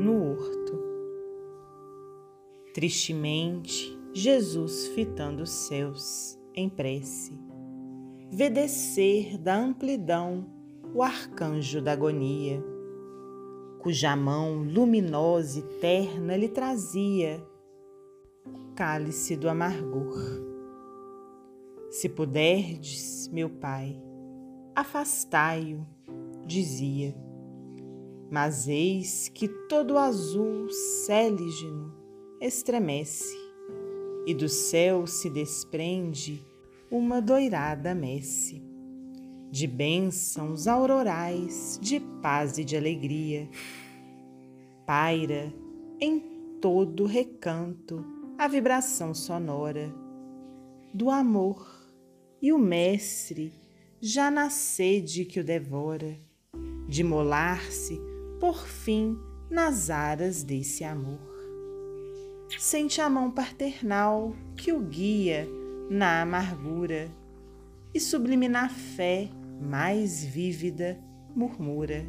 no horto. Tristemente, Jesus fitando os céus em prece, vê descer da amplidão o arcanjo da agonia, cuja mão luminosa e terna lhe trazia o cálice do amargor. Se puderdes, meu Pai, afastai-o, dizia. Mas eis que todo azul céligno estremece, e do céu se desprende uma doirada messe, de bênçãos aurorais, de paz e de alegria. Paira em todo recanto a vibração sonora do amor, e o Mestre já na sede que o devora, de molar-se por fim nas aras desse amor sente a mão paternal que o guia na amargura e sublime na fé mais vívida murmura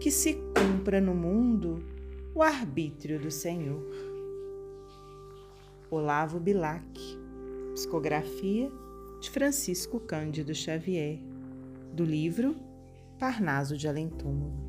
que se cumpra no mundo o arbítrio do Senhor. Olavo Bilac, psicografia de Francisco Cândido Xavier, do livro Parnaso de Além Túmulo.